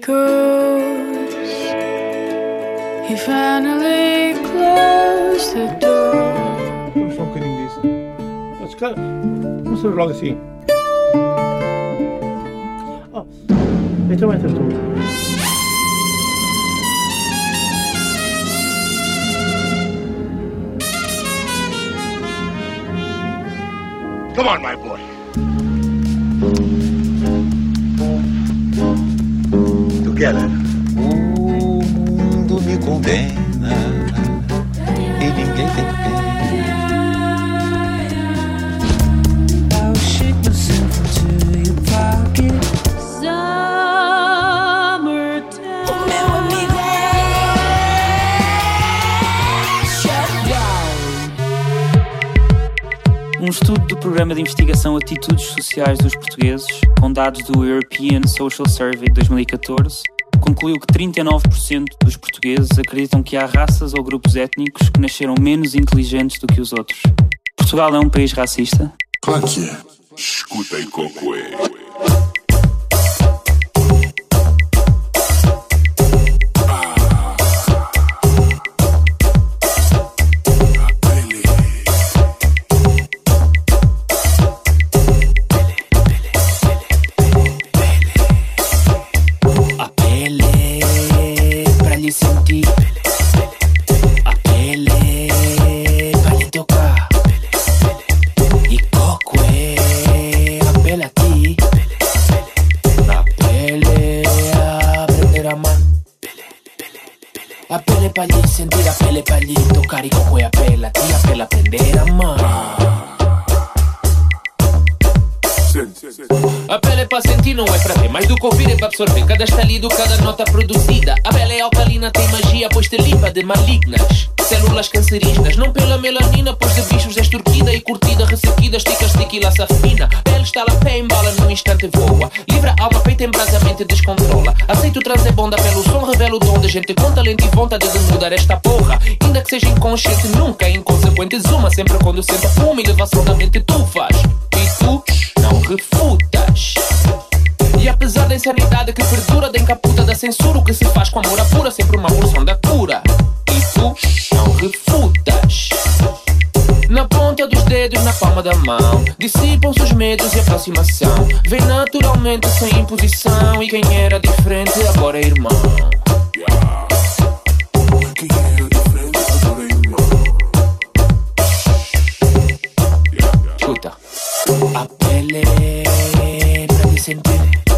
goes. He finally closed the door. Vamos só um bocadinho disso. Mas, claro, vamos fazer logo assim. Oh, então entra tu. Come on, my boy. O mundo me condena e ninguém tem pena. Amigo Um estudo do Programa de Investigação Atitudes Sociais dos Portugueses, com dados do European Social Survey de 2014, concluiu que 39% dos portugueses acreditam que há raças ou grupos étnicos que nasceram menos inteligentes do que os outros. Portugal é um país racista? Claro que é. Escuta aí, Cocoé. Para absorver. Cada nota produzida. A pele é alcalina, tem magia, pois te limpa de malignas. Células cancerígenas, não pela melanina, pois de bichos és turquida e curtida, ressequida, estica, estica e laça fina. Pele está lá, pé embala, num instante voa. Livra alma, peito embrasamente descontrola. Aceito é bom, dá pelo som, revela o dom da gente com talento e vontade de mudar esta porra. Ainda que seja inconsciente, nunca é inconsequente. Zuma sempre quando senta uma elevação da mente tu faz. E tu não refutas. E apesar da insanidade que perdura da encaputa da censura, o que se faz com amor apura sempre uma porção da cura. E tu não refutas. Na ponta dos dedos, na palma da mão, dissipam-se os medos e aproximação. Vem naturalmente sem imposição. E quem era diferente agora é irmão. É. Escuta. A pele pra lhe sentir.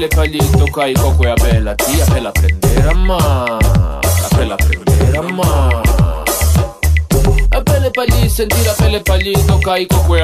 Sentir, a pele pra lhe tocar. E coco é a pele a ti, a pele aprender a amar. A pele aprender a amar. A pele pra lhe sentir, a pele pra lhe tocar E coco é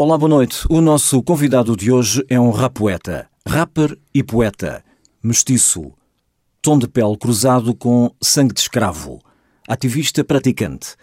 Olá, boa noite. O nosso convidado de hoje é um rapoeta, rapper e poeta, mestiço, tom de pele cruzado com sangue de escravo, ativista praticante.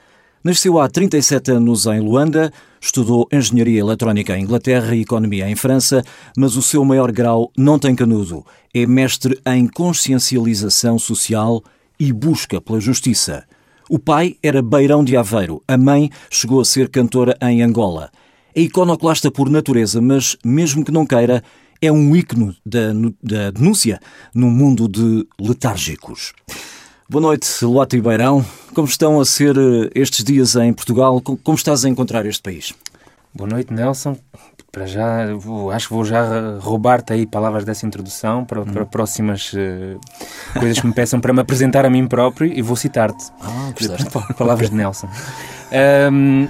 Nasceu há 37 anos em Luanda, estudou Engenharia Eletrónica em Inglaterra e Economia em França, mas o seu maior grau não tem canudo. É mestre em consciencialização social e busca pela justiça. O pai era beirão de Aveiro, a mãe chegou a ser cantora em Angola. É iconoclasta por natureza, mas, mesmo que não queira, é um ícone da, da denúncia num mundo de letárgicos. Boa noite, Luato e Beirão. Como estão a ser eh, estes dias em Portugal? Co- Como estás a encontrar este país? Boa noite, Nelson. Para já, vou- acho que vou já roubar-te aí palavras dessa introdução para, para próximas eh, coisas que me peçam para me apresentar a mim próprio e vou citar-te. Ah, gostaste. Palavras de Nelson. Ahm,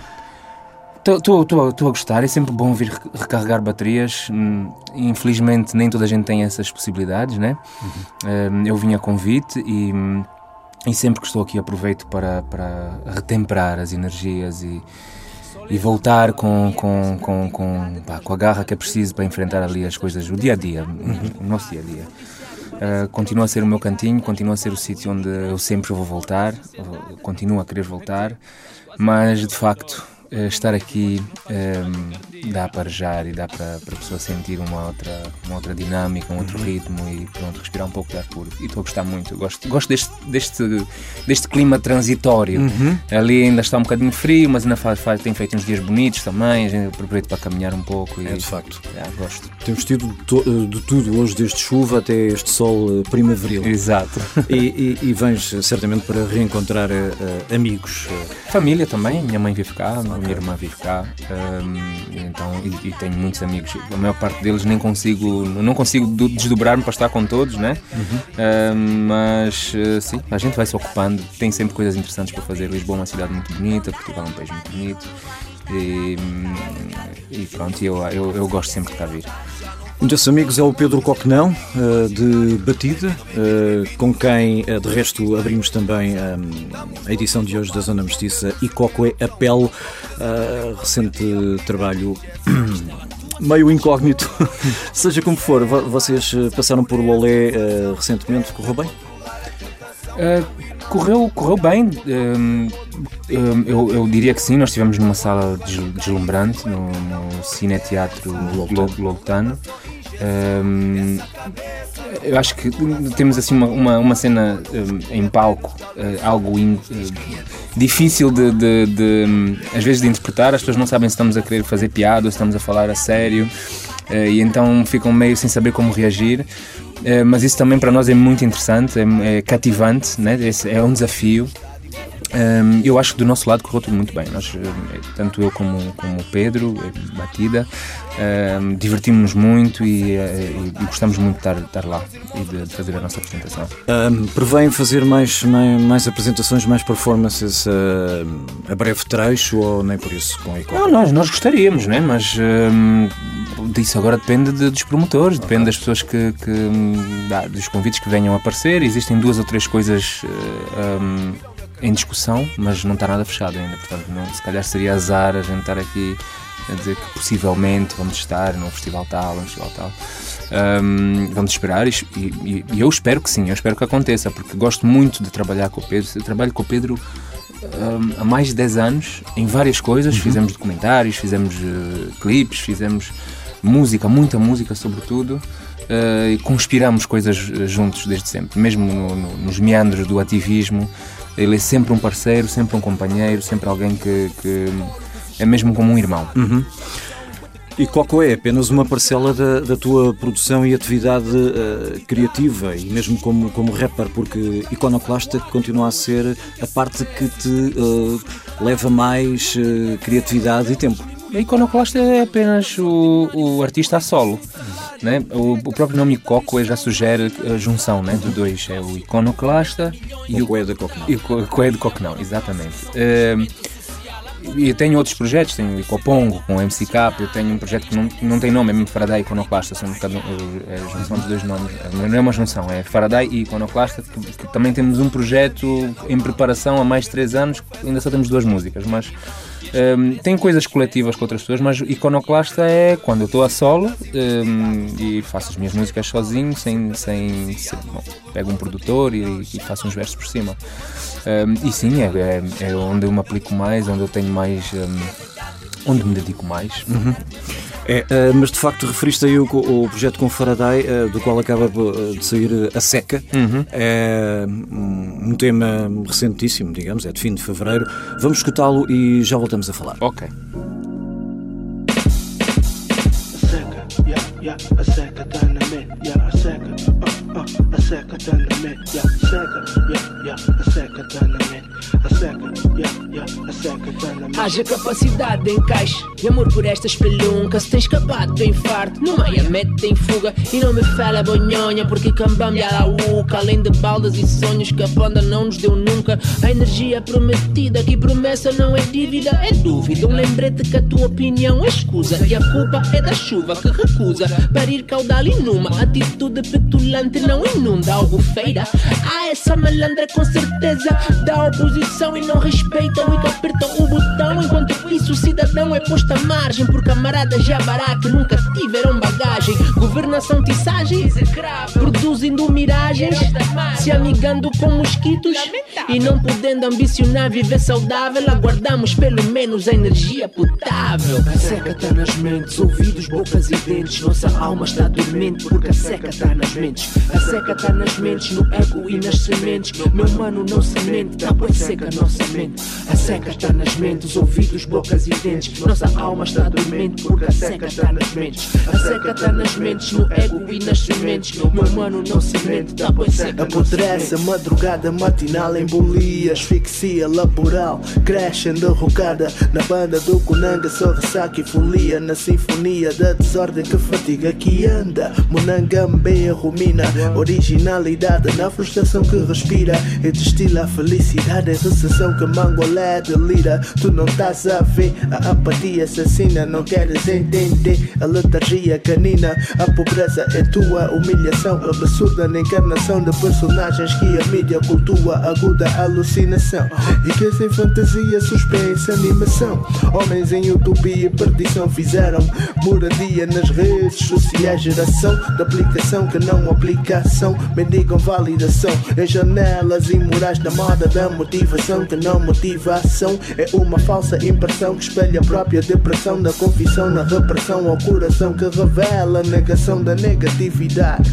Estou a gostar, é sempre bom vir re- recarregar baterias. Hum, Infelizmente, nem toda a gente tem essas possibilidades, né? Hum, Eu vim a convite e, hum, e sempre que estou aqui aproveito para, para retemperar as energias e, e voltar com, com, com, com, pá, com a garra que é preciso para enfrentar ali as coisas, o dia a dia, o nosso dia a dia. Uh, continua a ser o meu cantinho, continua a ser o sítio onde eu sempre vou voltar, continuo a querer voltar, mas de facto estar aqui um, dá para arejar e dá para, para a pessoa sentir uma outra, uma outra dinâmica, um outro ritmo e pronto, respirar um pouco de ar puro. E estou a gostar muito, gosto, gosto deste, deste, deste clima transitório. Ali ainda está um bocadinho frio, mas ainda faz, faz- tem feito uns dias bonitos também, a gente aproveita para caminhar um pouco. E, É, de facto. Yeah, gosto. Temos tido to- eh, de tudo hoje, desde chuva até este sol eh, primaveril. Exato. E, e, e vens eh, certamente para reencontrar eh, amigos. Família também, minha mãe vive cá, a minha irmã vive cá, e então, e, e tenho muitos amigos. A maior parte deles nem consigo, não consigo do- desdobrar-me para estar com todos, né? Hum, mas eh, sim, a gente vai se ocupando, tem sempre coisas interessantes para fazer. Lisboa é uma cidade muito bonita, Portugal é um país muito bonito. E, e pronto, eu, eu, eu gosto sempre de cá vir. Um desses amigos é o Pedro Coquenão, eh, de Batida, eh, com quem, eh, de resto, abrimos também a edição de hoje da Zona Mestiça e Cocoé Apelo, eh, recente trabalho meio incógnito. Seja como for, vo- vocês passaram por Lolé recentemente, correu bem? Uh, correu, correu bem. Um, um, eu, eu diria que sim. Nós estivemos numa sala des- deslumbrante no, no Cineteatro Lo- Loltano. Um, eu acho que temos assim uma, uma, uma cena um, em palco, uh, algo in- uh, difícil de, de- de, um, às vezes de interpretar. As pessoas não sabem se estamos a querer fazer piada ou se estamos a falar a sério. Uh, e então ficam meio sem saber como reagir. Eh, mas isso também para nós é muito interessante, é, é cativante, né? É um desafio. Ehm, eu acho que do nosso lado correu tudo muito bem. Nós, eh, tanto eu como, como o Pedro, eh, Batida, ehm, divertimos-nos muito e, eh, e- e gostamos muito de estar, de estar lá e de, de fazer a nossa apresentação. Ahm, prevêem fazer mais, mais, mais apresentações, mais performances ah, a breve trecho ou nem por isso com a? Não, nós, nós gostaríamos, né? mas disso agora depende de- dos promotores, depende das pessoas que, que, hum, dos convites que venham a aparecer. Existem duas ou três coisas hum, em discussão, mas não está nada fechado ainda. Portanto, não, se calhar seria azar a gente estar aqui a dizer que possivelmente vamos estar num festival tal, num festival tal. Hum, vamos esperar e, e- e eu espero que sim, eu espero que aconteça, porque gosto muito de trabalhar com o Pedro. Eu trabalho com o Pedro hum, há mais de 10 anos em várias coisas. Fizemos documentários, fizemos eh, clipes, fizemos música, muita música, sobretudo. Eh, e conspiramos coisas eh, juntos desde sempre, mesmo no- no- nos meandros do ativismo. Ele é sempre um parceiro, sempre um companheiro, sempre alguém que, que é mesmo como um irmão. E Coco é apenas uma parcela da, da tua produção e atividade eh, criativa e mesmo como, como rapper, porque Iconoclasta continua a ser a parte que te eh, leva mais eh, criatividade e tempo. A iconoclasta é apenas o, o artista a solo. Né? O, o próprio nome Coco já sugere a junção né, de dois. É o iconoclasta e o é da Coco e o co- Coé de Coquenão, exatamente. Ehm, E eu tenho outros projetos, tenho o Icopongo com o MCK, eu tenho um projeto que não, não tem nome, é mesmo Faraday e Iconoclasta, são um bocado, é a junção de dois nomes, não é uma junção, é Faraday e Iconoclasta, que, que também temos um projeto em preparação há mais de três anos, ainda só temos duas músicas, mas ehm, tenho coisas coletivas com outras pessoas, mas Iconoclasta é quando eu estou a solo ehm, e faço as minhas músicas sozinho, sem, sem, sem- bom, pego um produtor e, e faço uns versos por cima. Um, e sim, é, é, é onde eu me aplico mais, onde eu tenho mais. Onde me dedico mais. É, eh, mas de facto referiste aí o, o projeto com Faraday, eh, do qual acaba eh, de sair a seca. É um um tema recentíssimo, digamos, é de fim de fevereiro. Vamos escutá-lo e já voltamos a falar. Ok. seca, yeah, yeah, a seca dynamite, yeah, a seca, uh, uh, a seca dynamite, yeah, seca, yeah, a seca a yeah, yeah, a seca tá na mente. Haja capacidade de encaixe e amor por esta espelunca. Se tens escapado do infarto, no meia mete em fuga. E não me fala bonhonha, porque cambambia a uca. Além de baldas e sonhos que a banda não nos deu nunca. A energia prometida, que promessa não é dívida, é dúvida. Um lembrete que a tua opinião é escusa. E a culpa é da chuva que recusa parir caudal e numa atitude petulante não inunda algo feira. Há essa malandra com certeza da oposição e não respeitam e que apertam o botão. Enquanto isso, o cidadão é posto à margem por camaradas jabará que nunca tiveram bagagem. Governação tiçagem, produzindo miragens, se amigando com mosquitos e não podendo ambicionar viver saudável. Aguardamos pelo menos a energia potável. A seca tá nas mentes, ouvidos, bocas e dentes. Nossa alma está dormente porque a seca tá nas mentes. A seca tá nas mentes, no ego e nas sementes. Meu mano não se mente, tá bem a nossa mente. A seca está nas mentes, ouvidos, bocas e dentes. Nossa alma está dormente porque a seca está nas mentes. A seca tá nas mentes, no ego e nas sementes. Meu mano não se mente, tá bem seca Apodrece a madrugada matinal em bolia, asfixia laboral, cresce derrocada na banda do Conanga, só ressaca e folia na sinfonia da desordem que fatiga que anda. Monangambe rumina, originalidade na frustração que respira e destila a felicidade, recessão que mangolé delira. Tu não estás a ver a apatia assassina, não queres entender a letargia canina. A pobreza é tua humilhação absurda na encarnação de personagens que a mídia cultua, aguda alucinação. E que sem fantasia, suspense, animação. Homens em utopia e perdição fizeram moradia nas redes sociais, geração de aplicação que não aplicação, mendigam validação em janelas imorais da moda da motivação que não motivação é uma falsa impressão que espelha a própria depressão. Da confissão na repressão ao coração que revela a negação da negatividade.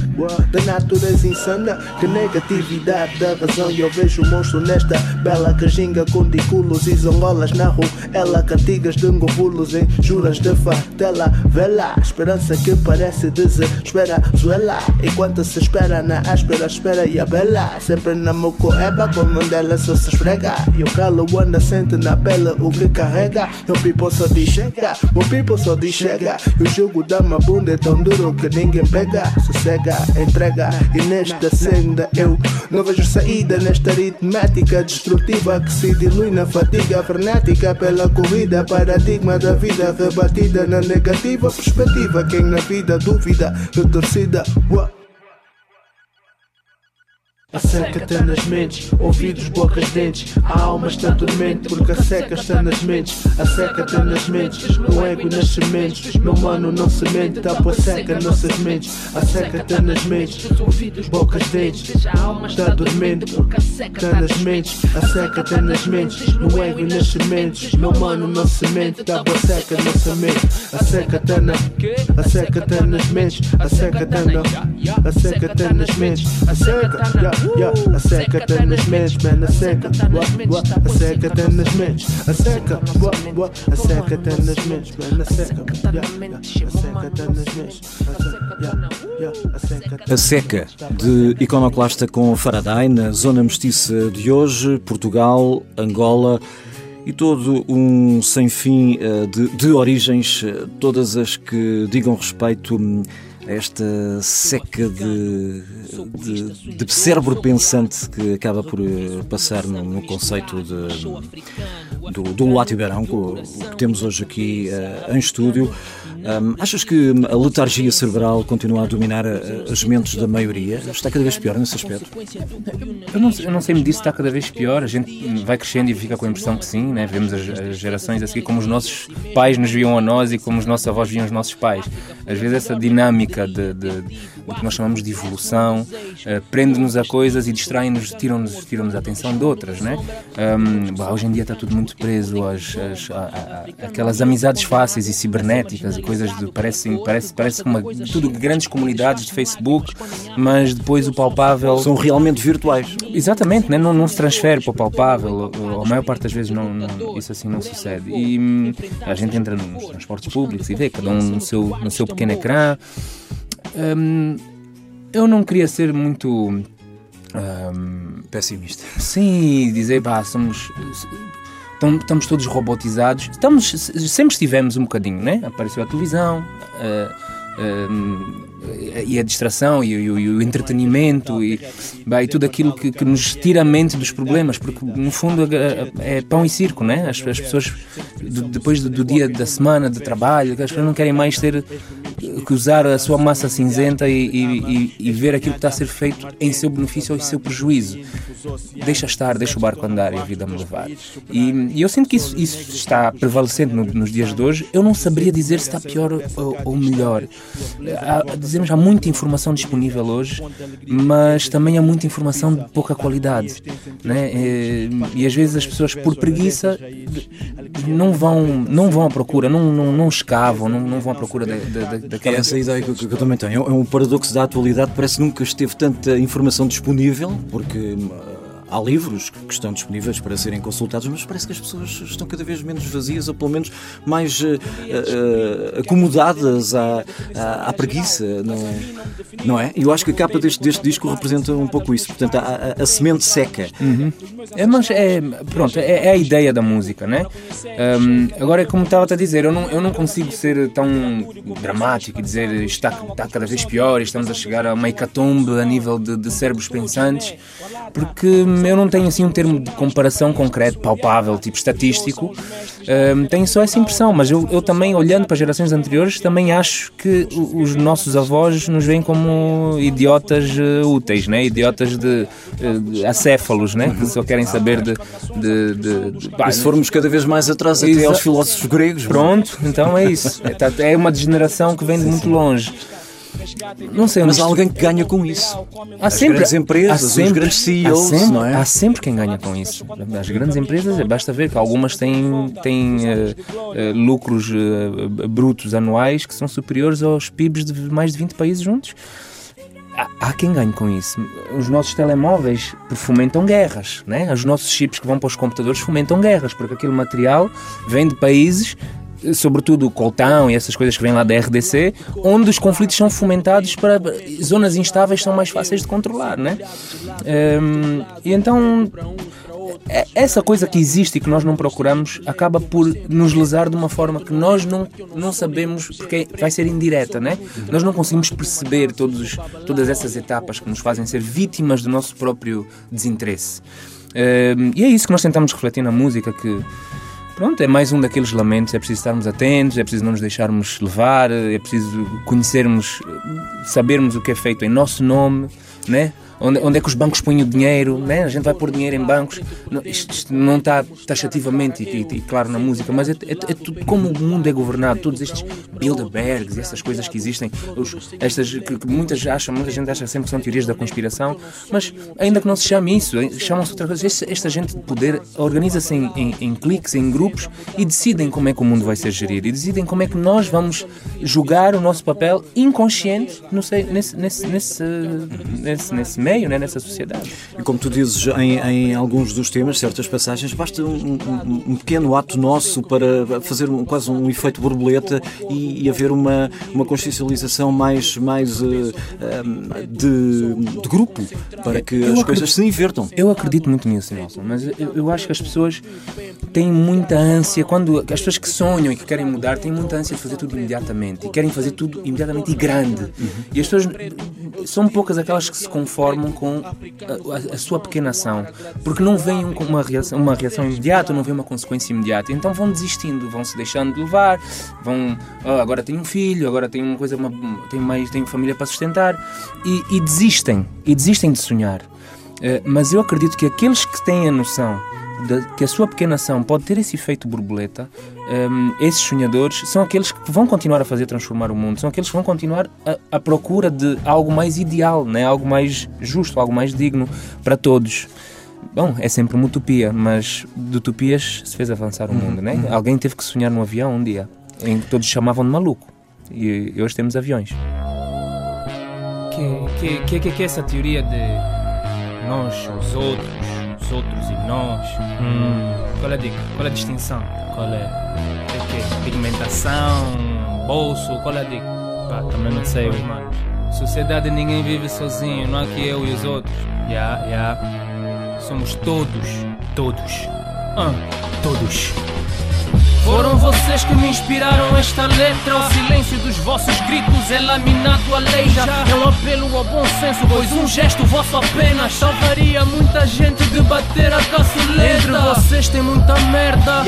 Da natureza insana que negatividade da razão. E eu vejo o monstro nesta bela cajinga com diculos e zongolas na rua. Ela cantigas de ngovulos em juras de fatela vela esperança que parece desespera. Zuela enquanto se espera na áspera espera. E a bela sempre na mocoeba como dela só se esfrega e o calo anda sente na pele o que carrega? O people só diz chega o people só diz chega e o jogo da uma bunda é tão duro que ninguém pega. Sossega entrega e nesta senda eu não vejo saída nesta aritmética destrutiva que se dilui na fatiga frenética pela corrida. Paradigma da vida rebatida na negativa perspectiva. Quem na vida duvida retorcida Uá. A seca está nas mentes, ouvidos, bocas, dentes. A alma está dormente porque a seca está nas mentes. A seca está nas mentes, no ego e nas sementes. Meu mano não se mente, tá por seca nossas mentes. A seca está nas mentes, ouvidos, bocas, dentes. A alma está dormente porque a seca está nas mentes. A seca está nas mentes, no ego e nas sementes. Meu mano não se mente, tá por seca nossa mente. A seca está na, a seca está nas mentes. A seca está na, a seca está nas mentes. A seca, Yeah, a seca tá nas mentes, man, a seca, what, what, a seca tá nas mentes, a seca, what, what, a seca tá nas mentes, man, a seca, yeah, a seca tá nas mentes, a seca, yeah, a seca tá A Seca, de Iconoclasta com Faraday, na zona mestiça de hoje, Portugal, Angola e todo um sem fim eh, de, de origens, eh, todas as que digam respeito hum, a esta seca de, de, de cérebro pensante que acaba por eh, passar no, no conceito de, do, do Lulati Beirão, o que temos hoje aqui eh, em estúdio. Hum, achas que a letargia cerebral continua a dominar eh, as mentes da maioria? Está cada vez pior nesse aspecto? Eu não, eu não sei me disso está cada vez pior. A gente vai crescendo e fica com a impressão que sim, né? Vemos as, as gerações a seguir como os nossos pais nos viam a nós e como os nossos avós viam os nossos pais. Às vezes essa dinâmica de, de, do que nós chamamos de evolução eh, prende-nos a coisas e distrai-nos, tiram-nos tiram a atenção de outras, né? Um, bah, hoje em dia está tudo muito preso às, às, a- a- aquelas amizades fáceis e cibernéticas e coisas de parece parece parece uma tudo grandes comunidades de Facebook, mas depois o palpável São realmente virtuais. Exatamente, né? não, não se transfere para o palpável, a maior parte das vezes não, não- isso assim não sucede. E hum, a gente entra nos transportes públicos e vê cada um no seu, no seu pequeno ecrã. Hum, eu não queria ser muito. hum, Pessimista. Sim, dizer, pá, somos. Tam- Estamos todos robotizados. Estamos, sempre estivemos um bocadinho, né? Apareceu a televisão. eh, eh, e a distração e, o- e o entretenimento e, e tudo aquilo que, que nos tira a mente dos problemas, porque no fundo é, é pão e circo, né? As, as pessoas, de- depois do, do dia da semana de trabalho, as pessoas não querem mais ter usar a sua massa cinzenta e, e- e- ver aquilo que está a ser feito em seu benefício ou em seu prejuízo. Deixa estar, deixa o barco andar e a vida me levar. E, e eu sinto que isso, isso está prevalecendo no- nos dias de hoje. Eu não saberia dizer se está pior ou, ou melhor. Há, dizemos, há muita informação disponível hoje, mas também há muita informação de pouca qualidade. Né? E, e às vezes as pessoas, por preguiça, não vão, não vão à procura, não, não, não escavam, não, não vão à procura da, da, da, É daquela. essa ideia que, que eu também tenho. É um paradoxo da atualidade, parece que nunca esteve tanta informação disponível, porque há livros que estão disponíveis para serem consultados, mas parece que as pessoas estão cada vez menos vazias, ou pelo menos mais eh, eh, acomodadas à, à, à preguiça, não, não é? E eu acho que a capa deste, deste disco representa um pouco isso. Portanto, a, a- a semente seca. É, mas é, pronto, é, é a ideia da música, né? Hum, agora, como estava a dizer, eu não, eu não consigo ser tão dramático e dizer está, está cada vez pior estamos a chegar a uma hecatombe a nível de, de cérebros pensantes, porque eu não tenho assim um termo de comparação concreto, palpável, tipo estatístico. Hum, tenho só essa impressão, mas eu, eu também, olhando para gerações anteriores, também acho que os nossos avós nos veem como idiotas eh, úteis, né? idiotas de, eh, de acéfalos, né? que só querem saber de. de, de, de- E se formos cada vez mais atrás até aos filósofos gregos. Pronto, então é isso. É, tá- é uma degeneração que vem de muito longe. Não sei, Mas há alguém que ganha com isso. Há As sempre, grandes empresas, há os sempre- grandes CEOs, há sempre, é? Há sempre quem ganha com isso. As grandes empresas, basta ver que algumas têm, têm eh, eh, lucros eh, brutos anuais que são superiores aos PIBs de mais de 20 países juntos. Há, há quem ganhe com isso. Os nossos telemóveis fomentam guerras, né? Os nossos chips que vão para os computadores fomentam guerras, porque aquele material vem de países sobretudo o coltão e essas coisas que vêm lá da RDC, onde os conflitos são fomentados para zonas instáveis são mais fáceis de controlar, né? Ehm, e então é- essa coisa que existe e que nós não procuramos acaba por nos lesar de uma forma que nós não, não sabemos, porque vai ser indireta, né? Nós não conseguimos perceber todos, os- todas essas etapas que nos fazem ser vítimas do nosso próprio desinteresse. Ehm, e é isso que nós tentamos refletir na música, que Pronto, é mais um daqueles lamentos. É preciso estarmos atentos, é preciso não nos deixarmos levar, é preciso conhecermos, sabermos o que é feito em nosso nome, né? Onde, onde é que os bancos põem o dinheiro, né? A gente vai pôr dinheiro em bancos. Não, isto, isto não está taxativamente e, e- e claro na música, mas é, é- é tudo como o mundo é governado. Todos estes Bilderbergs, essas coisas que existem, os- estas que, que muitas acham, muita gente acha sempre que são teorias da conspiração, mas ainda que não se chame isso, chamam-se outra coisa. Esta, esta gente de poder organiza-se em, em, em cliques, em grupos e decidem como é que o mundo vai ser gerido e decidem como é que nós vamos jogar o nosso papel inconsciente no, sei- nesse, nesse, nesse, nesse, nesse meio, né? nessa sociedade. E como tu dizes em, em alguns dos temas, certas passagens, basta um, um- um pequeno ato nosso para fazer um- quase um efeito borboleta e, e haver uma, uma consciencialização mais, mais eh, de, de grupo para que Eu as acredito- coisas se invertam. Eu acredito muito nisso, Nelson, mas eu, eu acho que as pessoas têm muita ânsia, quando as pessoas que sonham e que querem mudar têm muita ânsia de fazer tudo imediatamente e querem fazer tudo imediatamente e grande. E as pessoas são poucas aquelas que se conformam com a, a- a sua pequena ação, porque não vem com uma reação, uma reação imediata, não vem uma consequência imediata. Então vão desistindo, vão se deixando de levar, vão "Ah, agora tenho um filho, agora tenho uma coisa, uma, mais, tenho família para sustentar e, e desistem, e desistem de sonhar. Eh, mas eu acredito que aqueles que têm a noção que a sua pequena ação pode ter esse efeito borboleta, ehm, esses sonhadores são aqueles que vão continuar a fazer transformar o mundo, são aqueles que vão continuar a, à procura de algo mais ideal, né? algo mais justo, algo mais digno para todos. Bom, é sempre uma utopia, mas de utopias se fez avançar o mundo, né? Alguém teve que sonhar num avião um dia, em que todos chamavam de maluco. E hoje temos aviões. Que, que, que, que é essa teoria de nós, os outros, os outros e nós? Qual, é a, di- qual é a distinção? Qual é? É que? Pigmentação, bolso, qual é a dica? Pá, também não sei, mano. Sociedade ninguém vive sozinho, não há que eu e os outros. Ya, ya. Somos todos, todos. Ah, todos. Foram vocês que me inspiraram esta letra. O silêncio dos vossos gritos é laminado a leija. É um apelo ao bom senso, pois um gesto vosso apenas salvaria muita gente de bater a caçuleta. Entre vocês tem muita merda,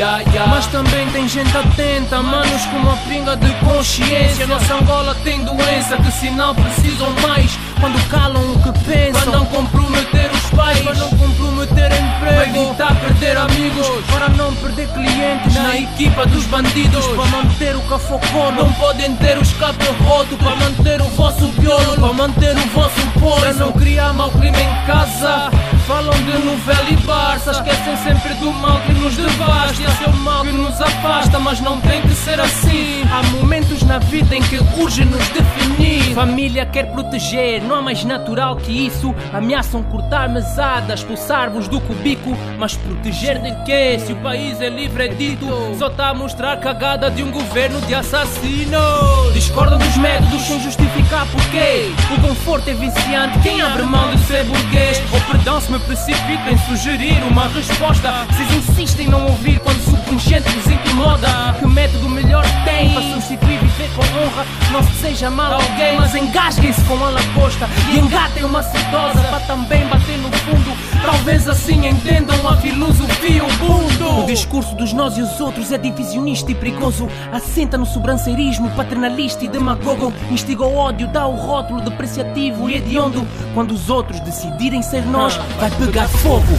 mas também tem gente atenta. Manos com uma pinga de consciência. Nossa Angola tem doença, que sinal precisam mais. Quando calam o que pensam, para não comprometer os pais, para não comprometer emprego, para evitar perder amigos, para não perder clientes na equipa dos bandidos, para manter o cafocó. Não podem ter o escape roto, para manter o vosso piolo, para manter o vosso polo, para não criar mau clima em casa. Falam de novela e Barça, esquecem sempre do mal que nos devasta. Esse é o mal que nos afasta, mas não tem que ser assim. Há momentos na vida em que urge nos definir. Família quer proteger, não há mais natural que isso. Ameaçam cortar mesadas, expulsar-vos do cubico. Mas proteger de quê? Se o país é livre, é dito. Só está a mostrar cagada de um governo de assassinos. Discordam dos métodos sem justificar porquê. O conforto é viciante, quem abre mão de ser burguês? Ou perdão se me precipito em sugerir uma resposta. Vocês insistem em não ouvir quando o subconsciente vos incomoda. Que método melhor tem para substituir viver com honra? Não se seja mal alguém, mas engasguem-se com a lagosta e engatem uma sedosa para também bater no fundo. Talvez assim entendam a filosofia Ubuntu. O discurso dos nós e os outros é divisionista e perigoso. Assenta no sobranceirismo paternalista e demagogo. Instiga o ódio, dá o rótulo depreciativo e hediondo. Quando os outros decidirem ser nós, vai pegar fogo.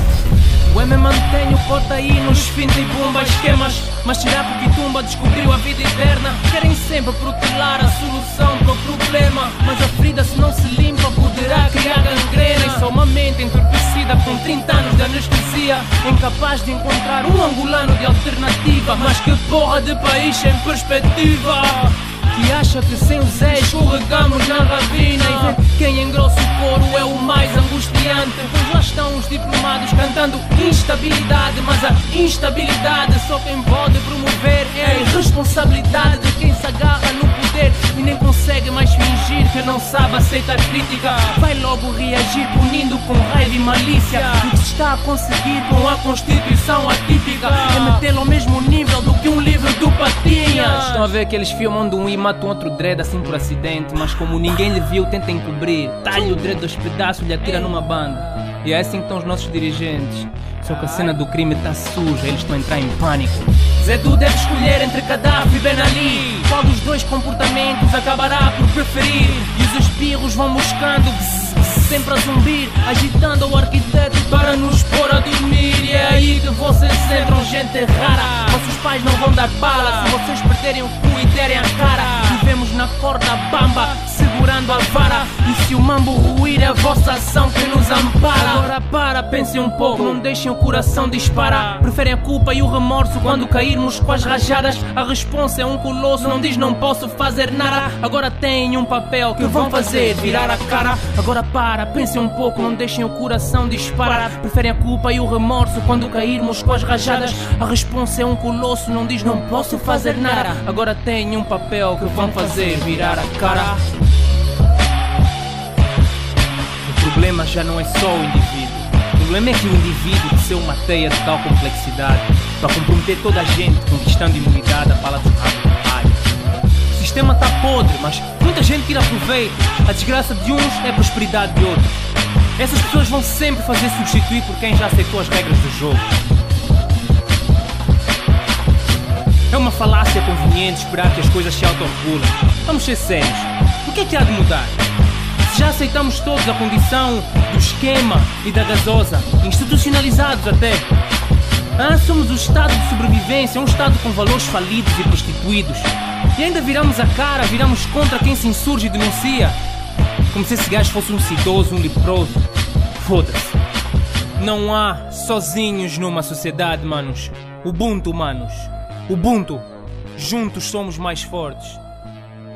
O M mantém o cotaínos, finta e bomba esquemas Mas Tirapo que tumba descobriu a vida eterna. Querem sempre protelar a solução para o problema Mas a ferida se não se limpa poderá criar gangrena. E só uma mente entorpecida com 30 anos de anestesia Incapaz de encontrar um angolano de alternativa Mas que porra de país sem perspectiva que acha que sem o Zé escorregamos na ravina. E quem engrossa o coro é o mais angustiante Pois lá estão os diplomados cantando instabilidade Mas a instabilidade só quem pode promover É a irresponsabilidade. De quem se agarra no poder E nem consegue mais fingir que não sabe aceitar crítica. Vai logo reagir punindo com raiva e malícia. O que está a conseguir com a constituição atípica É metê-lo ao mesmo nível do que um livro do Patinhas. Estão a ver que eles filmam de um e matam outro dread assim por acidente Mas como ninguém lhe viu, tenta encobrir Talha o dread aos pedaços e lhe atira numa banda. E é assim que estão os nossos dirigentes. Só que a cena do crime tá suja, eles estão a entrar em pânico Zedu deve escolher entre Gaddafi e Ben Ali Qual dos dois comportamentos acabará por preferir. E os espirros vão buscando Sempre a zumbir, agitando o arquiteto para nos pôr a dormir. E é aí que vocês entram, gente rara. Vossos pais não vão dar bala. Se vocês perderem o cu e derem a cara Vivemos na corda bamba, segurando a vara. E se o mambo ruir é a vossa ação que nos ampara. Agora para, pensem um pouco, não deixem o coração disparar. Preferem a culpa e o remorso quando cairmos com as rajadas. A responsa é um colosso, não diz não posso fazer nada. Agora têm um papel que vão fazer virar a cara. Agora para, pensem um pouco, não deixem o coração disparar. Preferem a culpa e o remorso quando cairmos com as rajadas. A responsa é um colosso, não diz não posso fazer nada. Agora têm um papel que vão fazer virar a cara problema já não é só o indivíduo o problema é que o indivíduo teceu uma teia de tal complexidade para comprometer toda a gente, conquistando imunidade à bala do rabo do pai. O sistema está podre, mas muita gente tira proveito. A desgraça de uns é a prosperidade de outros. Essas pessoas vão sempre fazer substituir por quem já aceitou as regras do jogo. É uma falácia conveniente esperar que as coisas se autorregulem. Vamos ser sérios. O que é que há de mudar? Já aceitamos todos a condição do esquema e da gasosa, institucionalizados até. Ah, somos o estado de sobrevivência, um estado com valores falidos e prostituídos. E ainda viramos a cara, viramos contra quem se insurge e denuncia. Como se esse gajo fosse um cidoso, um leproso. Foda-se. Não há sozinhos numa sociedade, manos. Ubuntu, manos. Ubuntu. Juntos somos mais fortes.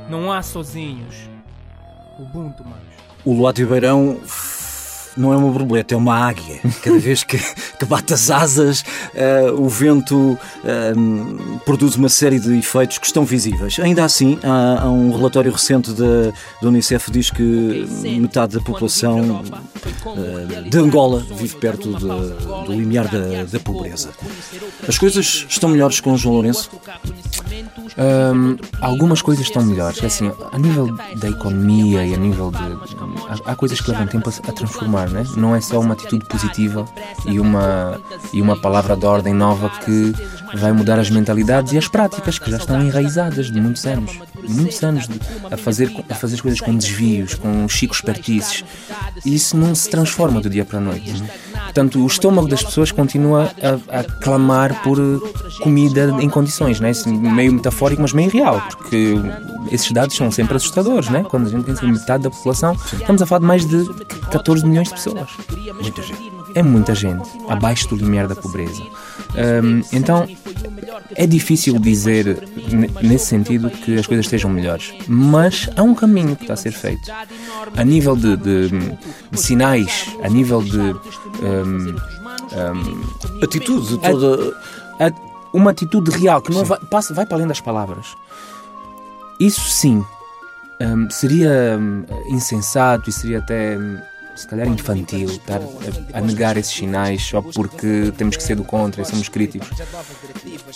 Não há sozinhos. Ubuntu, manos. O Luati Beirão não é uma borboleta, é uma águia. Cada vez que, que bate as asas, eh, o vento eh, produz uma série de efeitos que estão visíveis. Ainda assim, há, há um relatório recente da, da Unicef que diz que metade da população eh, de Angola vive perto de- do limiar da, da pobreza. As coisas estão melhores com o João Lourenço? Hum, algumas coisas estão melhores. Assim, a nível da economia e a nível de. Há, há coisas que levam tempo a, a transformar, né? Não é só uma atitude positiva e uma, e uma palavra de ordem nova que vai mudar as mentalidades e as práticas que já estão enraizadas de muitos anos. Muitos anos de- a, fazer, a fazer as coisas com desvios, com chicos espertices. E isso não se transforma do dia para a noite. Portanto, o estômago das pessoas continua a, a clamar por eh, comida em condições, né? Meio metafórico, mas meio real, porque esses dados são sempre assustadores, né? Quando a gente pensa em metade da população, estamos a falar de mais de 14 milhões de pessoas. Muita gente. É muita gente, abaixo do limiar da pobreza. Hum, então, é difícil dizer ne- nesse sentido que as coisas estejam melhores, mas há um caminho que está a ser feito. A nível de, de- de sinais, a nível de. hum, hum, Atitude toda. a- uma atitude real que não vai, passa, vai para além das palavras. Isso sim hum, seria insensato e seria até se calhar infantil estar a, a negar esses sinais só porque temos que ser do contra e somos críticos.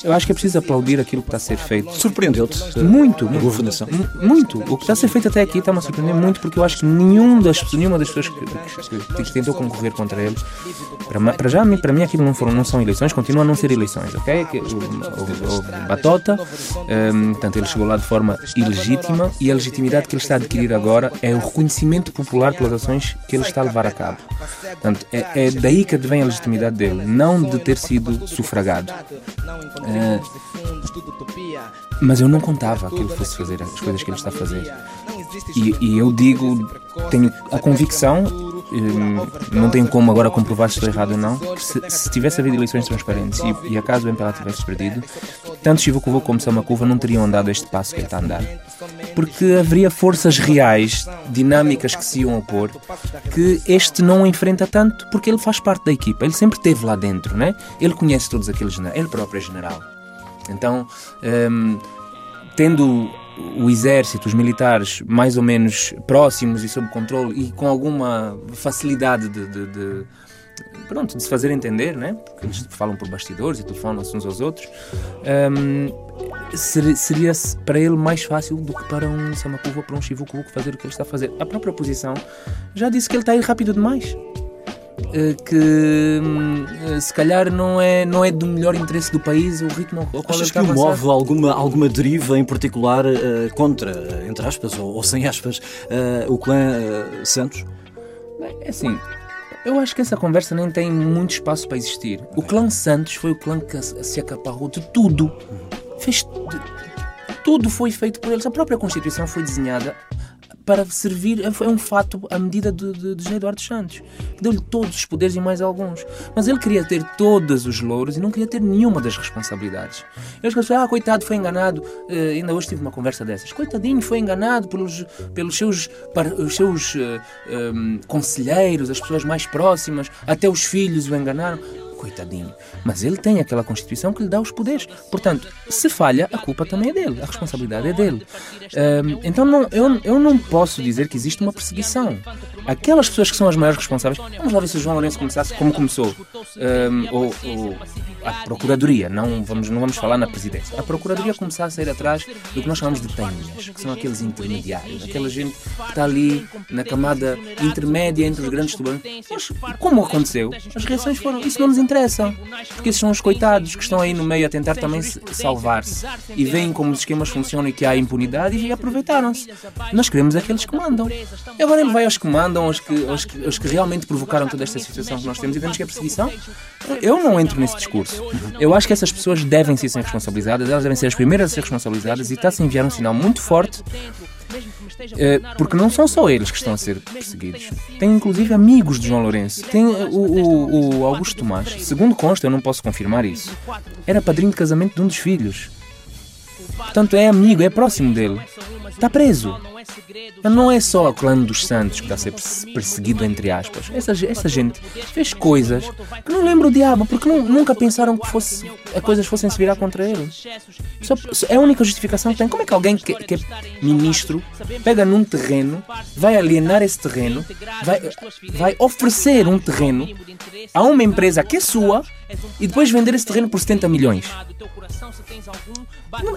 Eu acho que é preciso aplaudir aquilo que está a ser feito. Surpreendeu-te? Muito, A muito. governação? Muito. O que está a ser feito até aqui está-me a surpreender muito porque eu acho que nenhum das, nenhuma das pessoas que, que- que tentou concorrer contra ele, para, para já, para mim aquilo não, foram, não são eleições, continuam a não ser eleições, ok? O, o- o Batota, hum, portanto, ele chegou lá de forma ilegítima e a legitimidade que ele está a adquirir agora é o reconhecimento popular pelas ações que ele está a levar a cabo. Portanto, é, é daí que vem a legitimidade dele, não de ter sido sufragado. Eh, mas eu não contava que ele fosse fazer as coisas que ele está a fazer. E, e eu digo, tenho a convicção, hum, não tenho como agora comprovar se estou errado ou não, se, se tivesse havido eleições transparentes e, e acaso o MPLA tivesse perdido, tanto Chivukuvu como Samakuva não teriam andado este passo que ele está a andar. Porque haveria forças reais, dinâmicas que se iam opor, que este não enfrenta tanto porque ele faz parte da equipa. Ele sempre esteve lá dentro, né? Ele conhece todos aqueles ele próprio é general. Então, hum, tendo o exército, os militares mais ou menos próximos e sob controle e com alguma facilidade de, de- de- pronto, de se fazer entender, né? Porque eles falam por bastidores e telefonam-se uns aos outros. hum, ser- seria para ele mais fácil do que para um Samakuva ou para um Chivukuvu fazer o que ele está a fazer. A própria oposição já disse que ele está a ir rápido demais. Eh, que hum, eh, se calhar não é, não é do melhor interesse do país o ritmo ao qual ele Achas que está a o move alguma, alguma deriva em particular eh, contra, entre aspas, ou, ou sem aspas, eh, o clã eh, Santos? É assim, eu acho que essa conversa nem tem muito espaço para existir. O clã Santos foi o clã que se se acaparrou de tudo. Fez. Tudo foi feito por eles. A própria Constituição foi desenhada para servir. Foi um fato à medida de, de, de José Eduardo Santos, deu-lhe todos os poderes e mais alguns. Mas ele queria ter todos os louros e não queria ter nenhuma das responsabilidades. Eles pensaram, ah, coitado, foi enganado. Eh, ainda hoje tive uma conversa dessas. Coitadinho, foi enganado pelos, pelos seus, par- os seus eh, em, conselheiros, as pessoas mais próximas, até os filhos o enganaram. Coitadinho. Mas ele tem aquela Constituição que lhe dá os poderes. Portanto, se falha, a culpa também é dele, a responsabilidade é dele. Então, não, eu, eu não posso dizer que existe uma perseguição. Aquelas pessoas que são as maiores responsáveis. Vamos lá ver se o João Lourenço começasse como começou. Hum, ou, ou a Procuradoria, não vamos, não vamos falar na presidência. A Procuradoria começar a sair atrás do que nós chamamos de tenhas, que são aqueles intermediários, aquela gente que está ali na camada intermédia entre os grandes tubarões. Mas, como aconteceu? As reações foram: isso não nos interessa, porque esses são os coitados que estão aí no meio a tentar também se- salvar-se e veem como os esquemas funcionam e que há impunidade e aproveitaram-se. Nós queremos aqueles que mandam. E agora ele vai aos que mandam, aos que, aos que, aos que realmente provocaram toda esta situação que nós temos e vemos que é perseguição. Eu não entro nesse discurso. Eu acho que essas pessoas devem ser responsabilizadas, elas devem ser as primeiras a ser responsabilizadas e está-se a enviar um sinal muito forte porque não são só eles que estão a ser perseguidos. Tem inclusive amigos de João Lourenço. Tem eh, o, o- o Augusto Tomás. Segundo consta, eu não posso confirmar isso. Era padrinho de casamento de um dos filhos. Portanto, é amigo, é próximo dele. Está preso. Não é só o clã dos Santos que está a ser perse- perseguido, entre aspas. Essa, essa gente fez coisas que não lembra o diabo, porque nu- nunca pensaram que fosse, as coisas fossem se virar contra ele. Só- é a única justificação que tem. Como é que alguém que, que é ministro pega num terreno, vai alienar esse terreno, vai, vai oferecer um terreno a uma empresa que é sua e depois vender esse terreno por 70 milhões?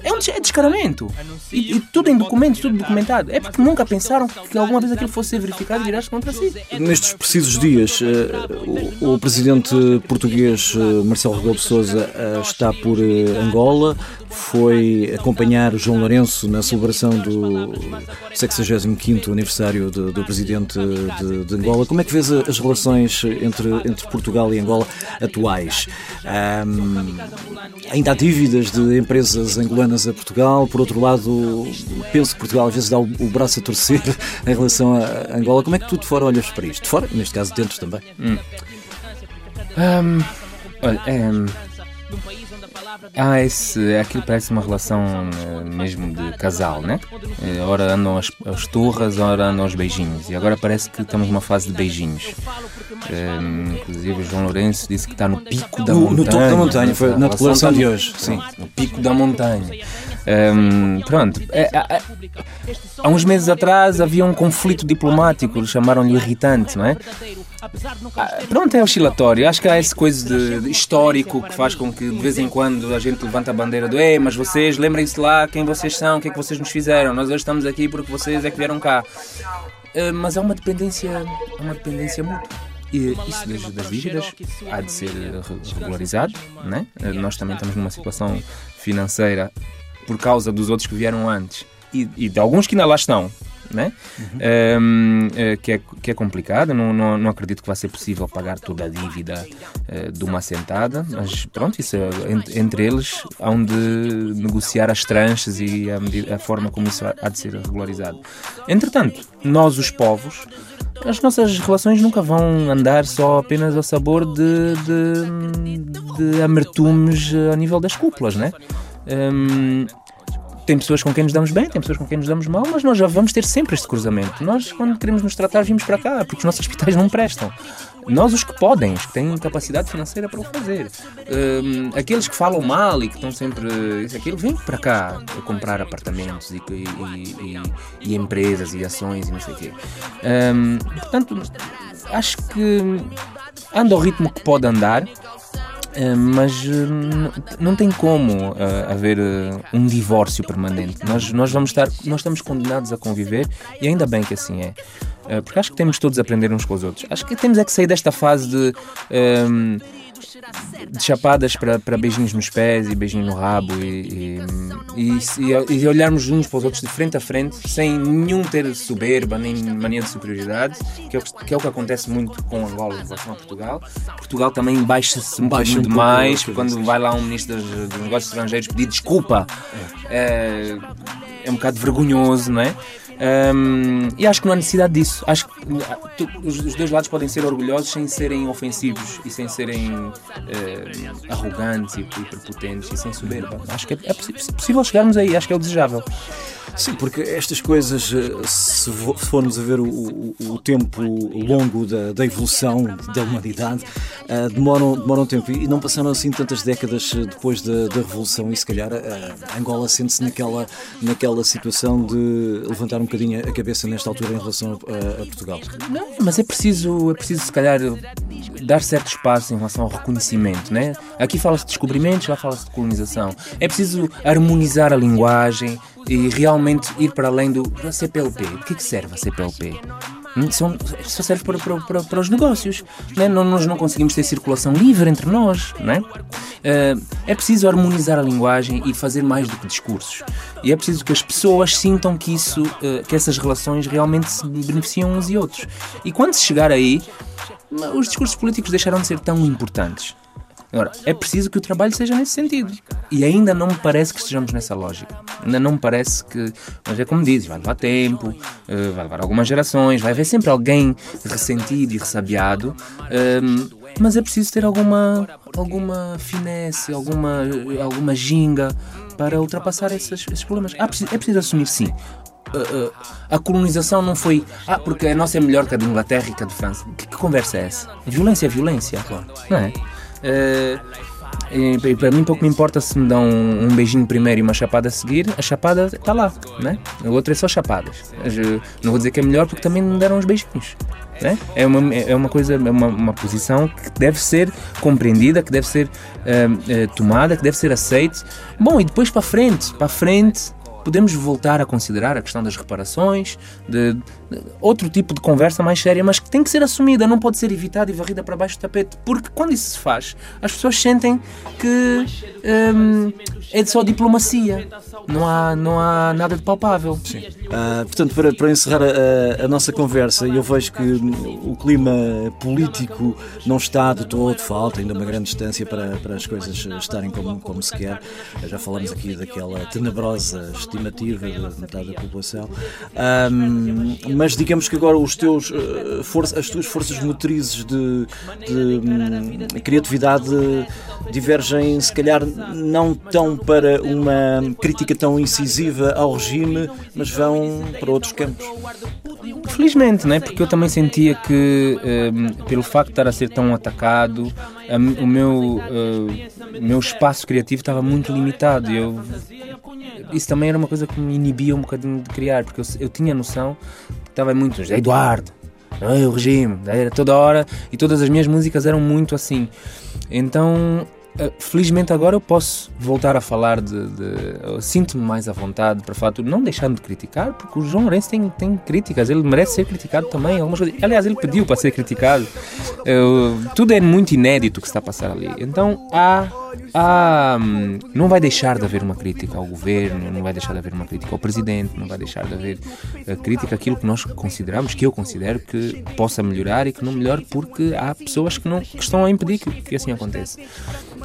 É um é descaramento. E, e tudo em documentos, tudo documentado. É porque nunca pensaram que alguma vez aquilo fosse ser verificado e virar-se contra si. Nestes precisos dias, eh, o, presidente português eh, Marcelo Rebelo de Sousa eh, está por Angola, foi acompanhar o João Lourenço na celebração do 65º aniversário de- do presidente de, de Angola. Como é que vês as relações entre, entre Portugal e Angola atuais? Ahm, ainda há dívidas de empresas angolanas a Portugal, por outro lado, penso que Portugal às vezes dá o, braço a torcer em relação a Angola. Como é que tu de fora olhas para isto? De fora, neste caso, dentro também. Hum, olha, é, hum, ah, esse, aquilo parece uma relação eh, mesmo de casal, né? Eh, Ora andam as, as turras, ora andam os beijinhos. E agora parece que estamos numa fase de beijinhos. Hum, inclusive o João Lourenço disse que está no pico da No- no montanha. topo da montanha, foi na declaração de no- hoje, sim. No pico da montanha. Hum, pronto. É, é, é, há uns meses atrás havia um conflito diplomático, chamaram-lhe irritante, não é? Ah, Pronto, é oscilatório. Acho que há essa coisa de, de histórico que faz com que de vez em quando a gente levanta a bandeira do Ei, mas vocês lembrem-se lá quem vocês são, o que é que vocês nos fizeram. Nós hoje estamos aqui porque vocês é que vieram cá. Ah, mas há uma dependência, há uma dependência mútua. E isso das, das dívidas há de ser re- regularizado, né? Ah, Nós também estamos numa situação financeira por causa dos outros que vieram antes e, e de alguns que ainda lá estão, né? Um, eh, que, é, que é complicado, não, não, não acredito que vai ser possível pagar toda a dívida eh, de uma assentada, mas pronto, isso é, entre, entre eles há de negociar as tranches e a, a forma como isso há de ser regularizado. Entretanto, nós, os povos, as nossas relações nunca vão andar só apenas ao sabor de, de, de amertumes a nível das cúpulas, né? Um, tem pessoas com quem nos damos bem, tem pessoas com quem nos damos mal, mas nós já vamos ter sempre este cruzamento. Nós, quando queremos nos tratar, vimos para cá, porque os nossos hospitais não prestam. Nós, os que podem, os que têm capacidade financeira para o fazer. Hum, aqueles que falam mal e que estão sempre isso aquilo, vêm para cá comprar apartamentos e, e- e- e empresas e ações e não sei o quê. Hum, portanto, acho que anda ao ritmo que pode andar. Uh, mas n- não tem como uh, haver um divórcio permanente. Nós, nós vamos estar, nós estamos condenados a conviver e ainda bem que assim é. Porque acho que temos todos a aprender uns com os outros. Acho que temos é que sair desta fase de, um, chapadas para, para beijinhos nos pés e beijinho no rabo e, e, e- e olharmos uns para os outros de frente a frente sem nenhum ter soberba nem mania de superioridade, que é, o que, que é o que acontece muito com Angola em relação a Portugal. Portugal também baixa-se um Baixa um demais a cabeça. quando vai lá um ministro dos, dos negócios estrangeiros pedir desculpa. É, é um bocado vergonhoso, não é? Hum, e acho que não há necessidade disso. Acho que ah, os, os dois lados podem ser orgulhosos sem serem ofensivos e sem serem eh, arrogantes e, e prepotentes e sem soberba. Acho que é, é possi- possível chegarmos aí, acho que é o desejável. Sim, porque estas coisas, eh, se formos a ver o, o- o tempo longo da, da evolução da humanidade, eh, demoram, demoram tempo e não passaram assim tantas décadas depois da, da Revolução e se calhar eh, Angola sente-se naquela, naquela situação de levantar um bocadinho a cabeça nesta altura em relação a, a Portugal. Não, mas é preciso, é preciso se calhar dar certo espaço em relação ao reconhecimento, né? Aqui fala-se de descobrimentos, lá fala-se de colonização. É preciso harmonizar a linguagem e realmente ir para além do da CPLP. O que é que serve a CPLP? Hum, São, só serve para, para, para, os negócios. Né? Não, nós não conseguimos ter circulação livre entre nós. Né? Eh, é preciso harmonizar a linguagem e fazer mais do que discursos. E é preciso que as pessoas sintam que, isso, eh, que essas relações realmente se beneficiam uns e outros. E quando se chegar aí, os discursos políticos deixarão de ser tão importantes. Agora, é preciso que o trabalho seja nesse sentido. E ainda não me parece que estejamos nessa lógica. Ainda não me parece que. Mas é como dizes, vai levar tempo, eh, vai levar algumas gerações, vai haver sempre alguém ressentido e ressabiado. ehm, mas é preciso ter alguma, alguma finesse, alguma, alguma ginga para ultrapassar esses, esses problemas. Preciso- é preciso assumir, sim, uh, uh, a colonização não foi. Ah, porque a nossa é melhor que a de Inglaterra e que a de França. Que, que conversa é essa? Violência é violência, não é? Uh, e, para mim pouco me importa se me dão um, um beijinho primeiro e uma chapada a seguir, a chapada está lá, né? A outra é só chapadas. Uh, não vou dizer que é melhor porque também me deram uns beijinhos. Né? É, uma, é uma coisa, é uma, uma posição que deve ser compreendida, que deve ser uh, uh, tomada, que deve ser aceita. Bom, e depois para frente, para frente, podemos voltar a considerar a questão das reparações, de, de, outro tipo de conversa mais séria, mas que tem que ser assumida, não pode ser evitada e varrida para baixo do tapete, porque quando isso se faz, as pessoas sentem que hum, é só diplomacia, não há, não há nada de palpável. Uh, portanto, para, para encerrar a, a, nossa conversa, eu vejo que o clima político não está de todo, falta ainda uma grande distância para, para as coisas estarem como, como se quer. Já falamos aqui daquela tenebrosa estimativa de metade da população. Um, mas digamos que agora os teus, for as tuas forças motrizes de, de um, criatividade divergem, se calhar, não tão para uma crítica tão incisiva ao regime, mas vão para outros campos. Felizmente, né? porque eu também sentia que, um, pelo facto de estar a ser tão atacado, o meu, uh, meu espaço criativo estava muito limitado. Eu, isso também era uma coisa que me inibia um bocadinho de criar, porque eu, eu tinha noção que estava muito. Eduardo, o regime, era toda hora, e todas as minhas músicas eram muito assim. Então eh, felizmente agora eu posso voltar a falar de. de Sinto-me mais à vontade para falar tudo, não deixando de criticar, porque o João Lourenço tem, tem críticas, ele merece ser criticado também. Algumas coisas. Aliás, ele pediu para ser criticado. Uh, tudo é muito inédito que está a passar ali. Então há. Hum, não vai deixar de haver uma crítica ao governo, não vai deixar de haver uma crítica ao presidente, não vai deixar de haver uh, crítica àquilo que nós consideramos, que eu considero que possa melhorar e que não melhore, porque há pessoas que, não, que estão a impedir que, que assim aconteça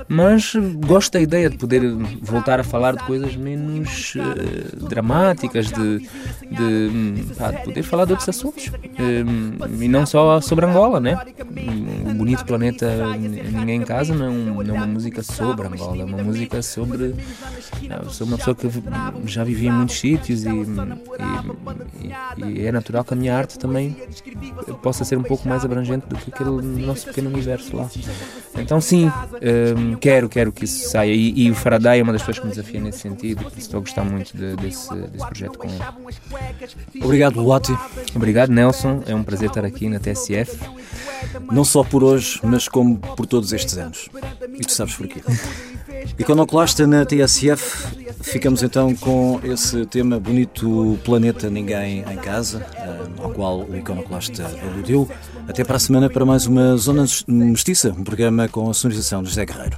mas gosto da ideia de poder voltar a falar de coisas menos uh, dramáticas, de, de, pá, de, poder falar de outros assuntos uh, e não só sobre Angola, né? O Bonito Planeta Ninguém em Casa não, não é uma música sobre Angola, é uma música sobre. Uh, sou uma pessoa que já vivi em muitos sítios e, e, e, é natural que a minha arte também possa ser um pouco mais abrangente do que aquele nosso pequeno universo lá. Então, sim. Um, quero, quero que isso saia. E, e, o Faraday é uma das pessoas que me desafia nesse sentido, por isso estou a gostar muito de, desse, desse projeto com ele. Obrigado, Luati. Obrigado, Nelson. É um prazer estar aqui na TSF. Não só por hoje, mas como por todos estes anos. E tu sabes porquê. Iconoclasta na TSF, ficamos então com esse tema bonito Planeta Ninguém em Casa, eh, ao qual o Iconoclasta aludiu. Até para a semana para mais uma Zona Mestiça, um programa com a sonorização de José Guerreiro.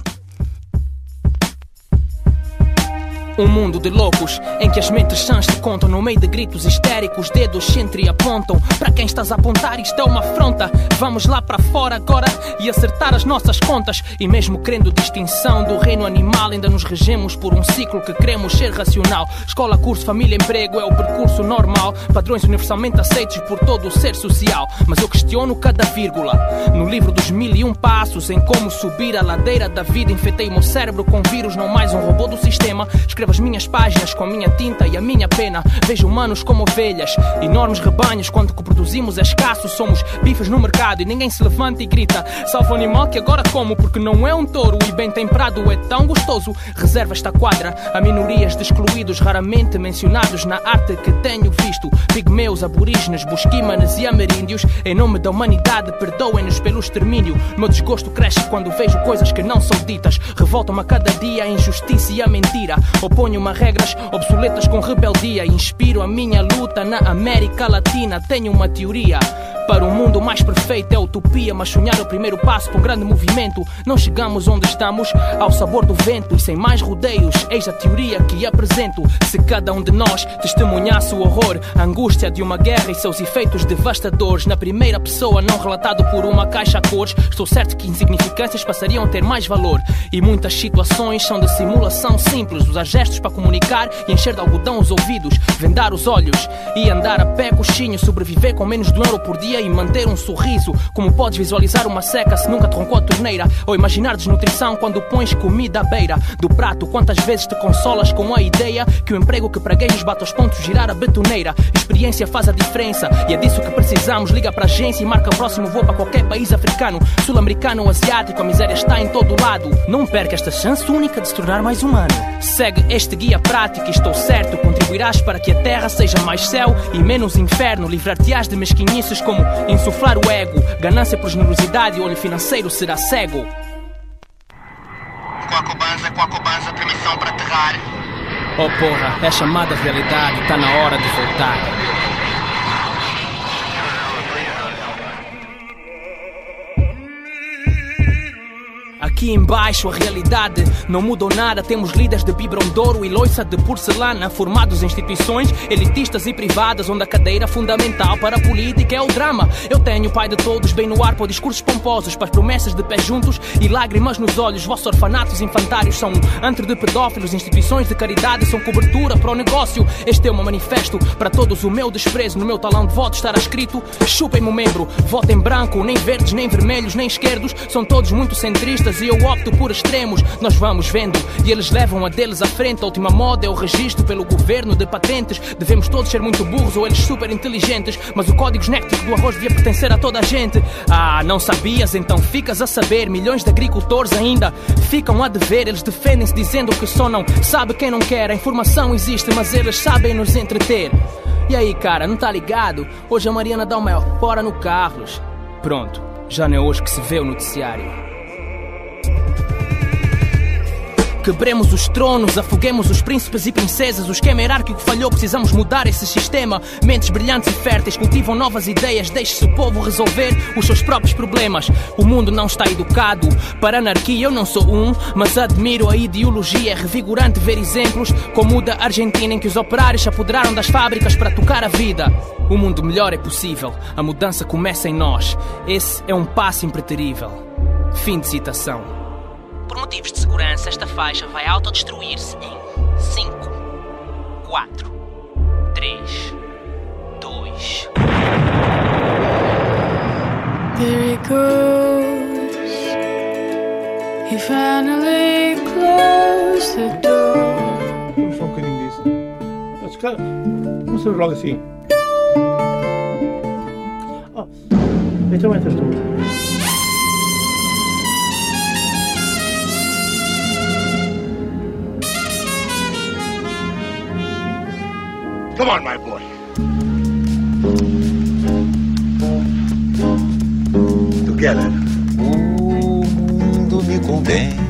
Um mundo de loucos em que as mentes sãs te contam no meio de gritos histéricos, dedos sempre apontam para quem estás a apontar. Isto é uma afronta. Vamos lá para fora agora e acertar as nossas contas. E mesmo querendo distinção do reino animal, ainda nos regemos por um ciclo que queremos ser racional. Escola, curso, família, emprego é o percurso normal. Padrões universalmente aceitos por todo o ser social. Mas eu questiono cada vírgula. No livro dos mil e um passos em como subir a ladeira da vida, infectei o meu cérebro com vírus, não mais um robô do sistema. Escrevo as minhas páginas com a minha tinta e a minha pena. Vejo humanos como ovelhas, enormes rebanhos. Quando o que produzimos é escasso, somos bifes no mercado e ninguém se levanta e grita: Salva o animal que agora como, porque não é um touro e bem temperado é tão gostoso. Reserva esta quadra a minorias de excluídos, raramente mencionados na arte que tenho visto. Pigmeus, aborígenes, busquímanes e ameríndios. Em nome da humanidade, perdoem-nos pelo extermínio. Meu desgosto cresce quando vejo coisas que não são ditas. Revoltam-me a cada dia a injustiça e a mentira oponho-me a regras obsoletas com rebeldia. Inspiro a minha luta na América Latina. Tenho uma teoria. Para um mundo mais perfeito é utopia, mas sonhar o primeiro passo para um grande movimento. Não chegamos onde estamos, ao sabor do vento e sem mais rodeios. Eis a teoria que apresento. Se cada um de nós testemunhasse o horror, a angústia de uma guerra e seus efeitos devastadores, na primeira pessoa, não relatado por uma caixa a cores, estou certo que insignificâncias passariam a ter mais valor. E muitas situações são de simulação simples, usar gestos para comunicar e encher de algodão os ouvidos, vendar os olhos e andar a pé coxinho, sobreviver com menos de um euro por dia dia e manter um sorriso. Como podes visualizar uma seca se nunca te roncou a torneira? Ou imaginar desnutrição quando pões comida à beira do prato? Quantas vezes te consolas com a ideia que o emprego que praguejos bate aos pontos girar a betoneira? Experiência faz a diferença e é disso que precisamos. Liga para a agência e marca o próximo voo para qualquer país africano, sul-americano ou asiático. A miséria está em todo lado. Não perca esta chance única de se tornar mais humano. Segue este guia prático e estou certo. Contribuirás para que a terra seja mais céu e menos inferno. Livrar-te-ás de mesquinhices como insuflar o ego. Ganância por generosidade olho financeiro será cego. Quacobanza, Quacobanza, permissão para aterrar. Oh porra, é chamada realidade, tá na hora de voltar. Aqui embaixo a realidade não mudou nada. Temos líderes de Bibrondouro e loiça de porcelana, formados em instituições elitistas e privadas, onde a cadeira fundamental para a política é o drama. Eu tenho o pai de todos bem no ar para discursos pomposos, para as promessas de pés juntos e lágrimas nos olhos. Vossos orfanatos infantários são um antro de pedófilos, instituições de caridade são cobertura para o negócio. Este é o meu manifesto para todos. O meu desprezo no meu talão de voto estará escrito: chupem-me o membro, votem branco, nem verdes, nem vermelhos, nem esquerdos, são todos muito centristas e eu opto por extremos. Nós vamos vendo e eles levam a deles à frente. A última moda é o registro pelo governo de patentes. Devemos todos ser muito burros ou eles super inteligentes. Mas o código genético do arroz devia pertencer a toda a gente. Ah, não sabias? Então ficas a saber. Milhões de agricultores ainda ficam a dever. Eles defendem-se dizendo que só não sabe quem não quer. A informação existe, mas eles sabem nos entreter. E aí, cara, não tá ligado? Hoje a Mariana dá maior fora no Carlos. Pronto, já não é hoje que se vê o noticiário. Quebremos os tronos, afoguemos os príncipes e princesas. O esquema hierárquico falhou, precisamos mudar esse sistema. Mentes brilhantes e férteis cultivam novas ideias. Deixe-se o povo resolver os seus próprios problemas. O mundo não está educado para anarquia. Eu não sou um, mas admiro a ideologia. É revigorante ver exemplos como o da Argentina, em que os operários se apoderaram das fábricas para tocar a vida. O mundo melhor é possível. A mudança começa em nós. Esse é um passo impreterível. Fim de citação. Por motivos de segurança, esta faixa vai autodestruir-se em 5, 4, 3, 2. There he goes. He finally closed the door. Vamos só um bocadinho disso. Mas, cara, não sei logo assim. Ah, então entras tu. Come on, my boy. O Together. mundo me condena.